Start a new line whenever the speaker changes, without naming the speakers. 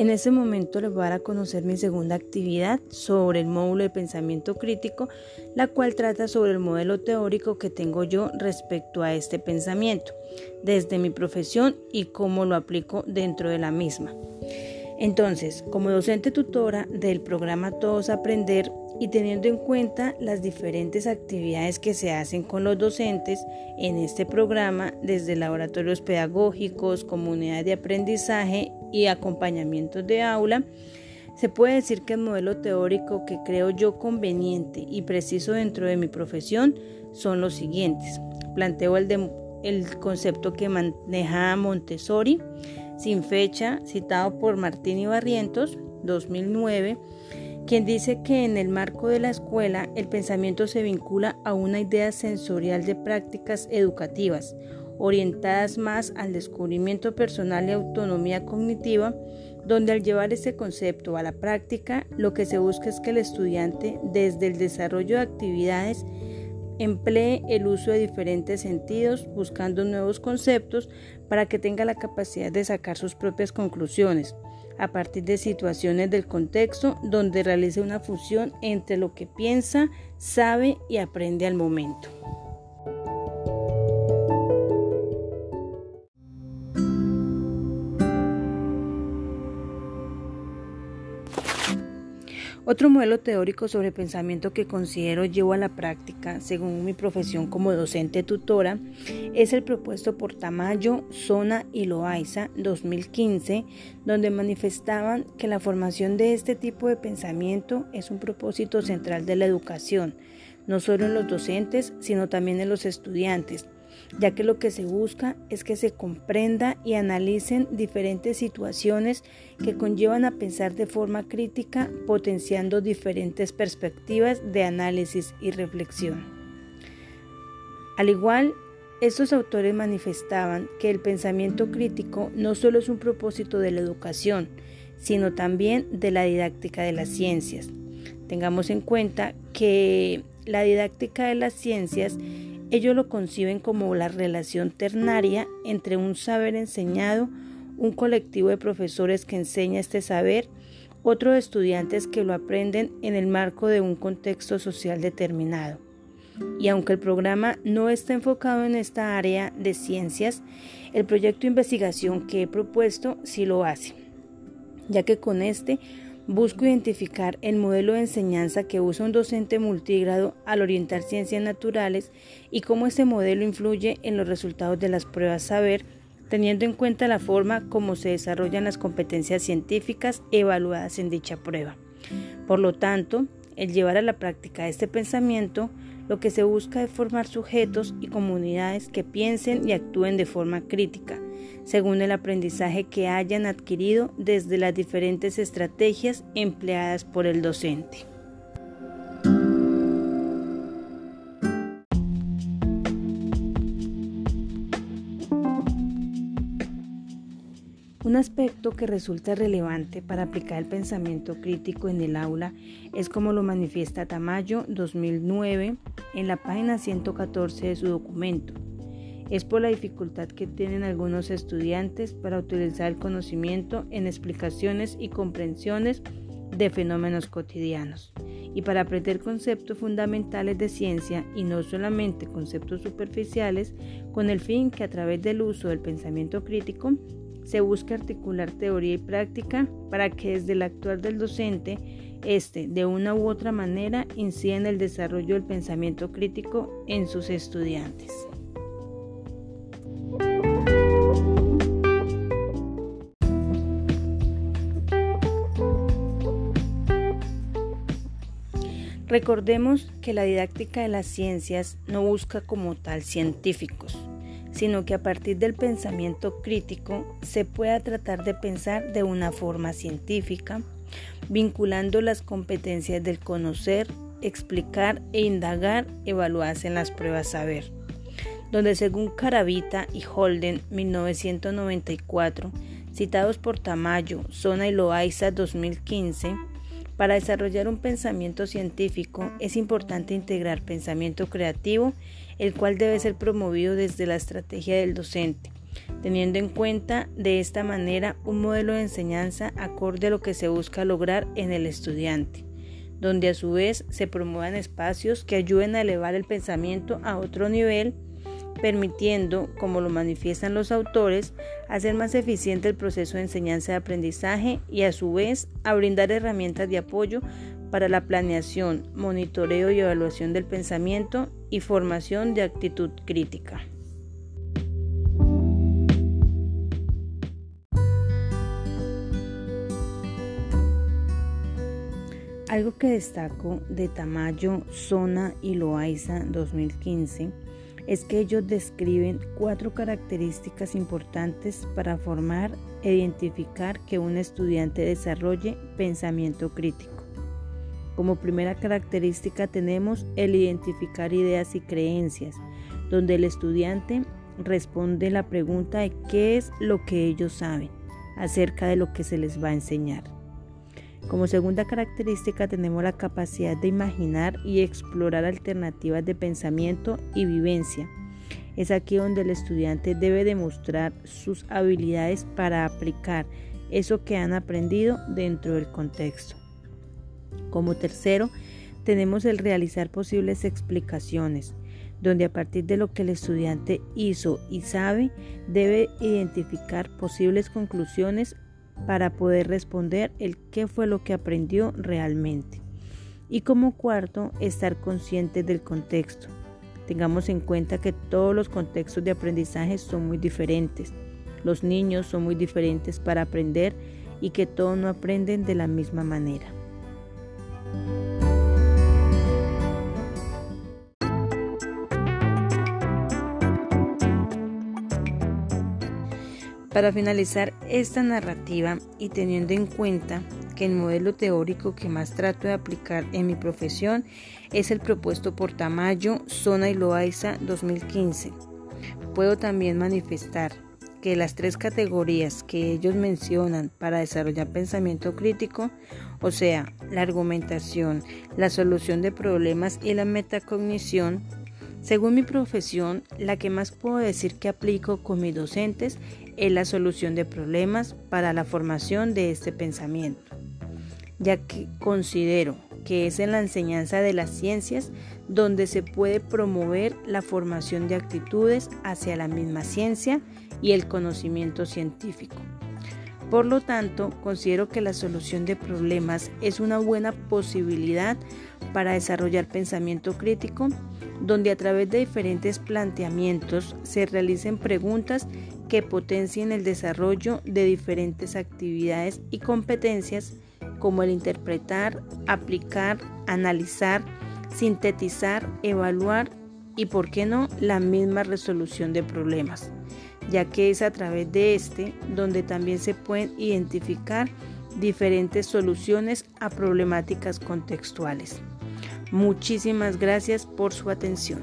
En ese momento les voy a dar a conocer mi segunda actividad sobre el módulo de pensamiento crítico, la cual trata sobre el modelo teórico que tengo yo respecto a este pensamiento, desde mi profesión y cómo lo aplico dentro de la misma. Entonces, como docente tutora del programa Todos Aprender, y teniendo en cuenta las diferentes actividades que se hacen con los docentes en este programa, desde laboratorios pedagógicos, comunidades de aprendizaje y acompañamientos de aula, se puede decir que el modelo teórico que creo yo conveniente y preciso dentro de mi profesión son los siguientes. Planteo el, el concepto que maneja Montessori, sin fecha, citado por Martín y Barrientos, 2009 quien dice que en el marco de la escuela el pensamiento se vincula a una idea sensorial de prácticas educativas, orientadas más al descubrimiento personal y autonomía cognitiva, donde al llevar ese concepto a la práctica, lo que se busca es que el estudiante, desde el desarrollo de actividades, emplee el uso de diferentes sentidos, buscando nuevos conceptos para que tenga la capacidad de sacar sus propias conclusiones a partir de situaciones del contexto donde realice una fusión entre lo que piensa, sabe y aprende al momento. Otro modelo teórico sobre pensamiento que considero llevo a la práctica, según mi profesión como docente tutora, es el propuesto por Tamayo, Zona y Loaiza 2015, donde manifestaban que la formación de este tipo de pensamiento es un propósito central de la educación, no solo en los docentes, sino también en los estudiantes ya que lo que se busca es que se comprenda y analicen diferentes situaciones que conllevan a pensar de forma crítica, potenciando diferentes perspectivas de análisis y reflexión. Al igual, estos autores manifestaban que el pensamiento crítico no solo es un propósito de la educación, sino también de la didáctica de las ciencias. Tengamos en cuenta que la didáctica de las ciencias ellos lo conciben como la relación ternaria entre un saber enseñado, un colectivo de profesores que enseña este saber, otros estudiantes que lo aprenden en el marco de un contexto social determinado. Y aunque el programa no está enfocado en esta área de ciencias, el proyecto de investigación que he propuesto sí lo hace, ya que con este Busco identificar el modelo de enseñanza que usa un docente multigrado al orientar ciencias naturales y cómo ese modelo influye en los resultados de las pruebas saber, teniendo en cuenta la forma como se desarrollan las competencias científicas evaluadas en dicha prueba. Por lo tanto, el llevar a la práctica este pensamiento, lo que se busca es formar sujetos y comunidades que piensen y actúen de forma crítica, según el aprendizaje que hayan adquirido desde las diferentes estrategias empleadas por el docente. Un aspecto que resulta relevante para aplicar el pensamiento crítico en el aula es como lo manifiesta Tamayo 2009 en la página 114 de su documento, es por la dificultad que tienen algunos estudiantes para utilizar el conocimiento en explicaciones y comprensiones de fenómenos cotidianos. Y para aprender conceptos fundamentales de ciencia y no solamente conceptos superficiales, con el fin que a través del uso del pensamiento crítico se busque articular teoría y práctica para que desde el actuar del docente, éste de una u otra manera incida en el desarrollo del pensamiento crítico en sus estudiantes. Recordemos que la didáctica de las ciencias no busca como tal científicos, sino que a partir del pensamiento crítico se pueda tratar de pensar de una forma científica, vinculando las competencias del conocer, explicar e indagar evaluadas en las pruebas saber, donde según Caravita y Holden 1994, citados por Tamayo, Zona y Loaiza 2015, para desarrollar un pensamiento científico es importante integrar pensamiento creativo, el cual debe ser promovido desde la estrategia del docente, teniendo en cuenta de esta manera un modelo de enseñanza acorde a lo que se busca lograr en el estudiante, donde a su vez se promuevan espacios que ayuden a elevar el pensamiento a otro nivel, permitiendo, como lo manifiestan los autores, hacer más eficiente el proceso de enseñanza y aprendizaje y a su vez a brindar herramientas de apoyo para la planeación, monitoreo y evaluación del pensamiento y formación de actitud crítica. Algo que destaco de Tamayo, Zona y Loaiza 2015 es que ellos describen cuatro características importantes para formar e identificar que un estudiante desarrolle pensamiento crítico. Como primera característica tenemos el identificar ideas y creencias, donde el estudiante responde la pregunta de qué es lo que ellos saben acerca de lo que se les va a enseñar. Como segunda característica tenemos la capacidad de imaginar y explorar alternativas de pensamiento y vivencia. Es aquí donde el estudiante debe demostrar sus habilidades para aplicar eso que han aprendido dentro del contexto. Como tercero, tenemos el realizar posibles explicaciones, donde a partir de lo que el estudiante hizo y sabe, debe identificar posibles conclusiones para poder responder el qué fue lo que aprendió realmente. Y como cuarto, estar consciente del contexto. Tengamos en cuenta que todos los contextos de aprendizaje son muy diferentes. Los niños son muy diferentes para aprender y que todos no aprenden de la misma manera. Para finalizar esta narrativa y teniendo en cuenta que el modelo teórico que más trato de aplicar en mi profesión es el propuesto por Tamayo, Zona y Loaiza 2015, puedo también manifestar que las tres categorías que ellos mencionan para desarrollar pensamiento crítico, o sea, la argumentación, la solución de problemas y la metacognición, según mi profesión, la que más puedo decir que aplico con mis docentes es la solución de problemas para la formación de este pensamiento, ya que considero que es en la enseñanza de las ciencias donde se puede promover la formación de actitudes hacia la misma ciencia y el conocimiento científico. Por lo tanto, considero que la solución de problemas es una buena posibilidad para desarrollar pensamiento crítico donde a través de diferentes planteamientos se realicen preguntas que potencien el desarrollo de diferentes actividades y competencias como el interpretar, aplicar, analizar, sintetizar, evaluar y, por qué no, la misma resolución de problemas, ya que es a través de este donde también se pueden identificar diferentes soluciones a problemáticas contextuales. Muchísimas gracias por su atención.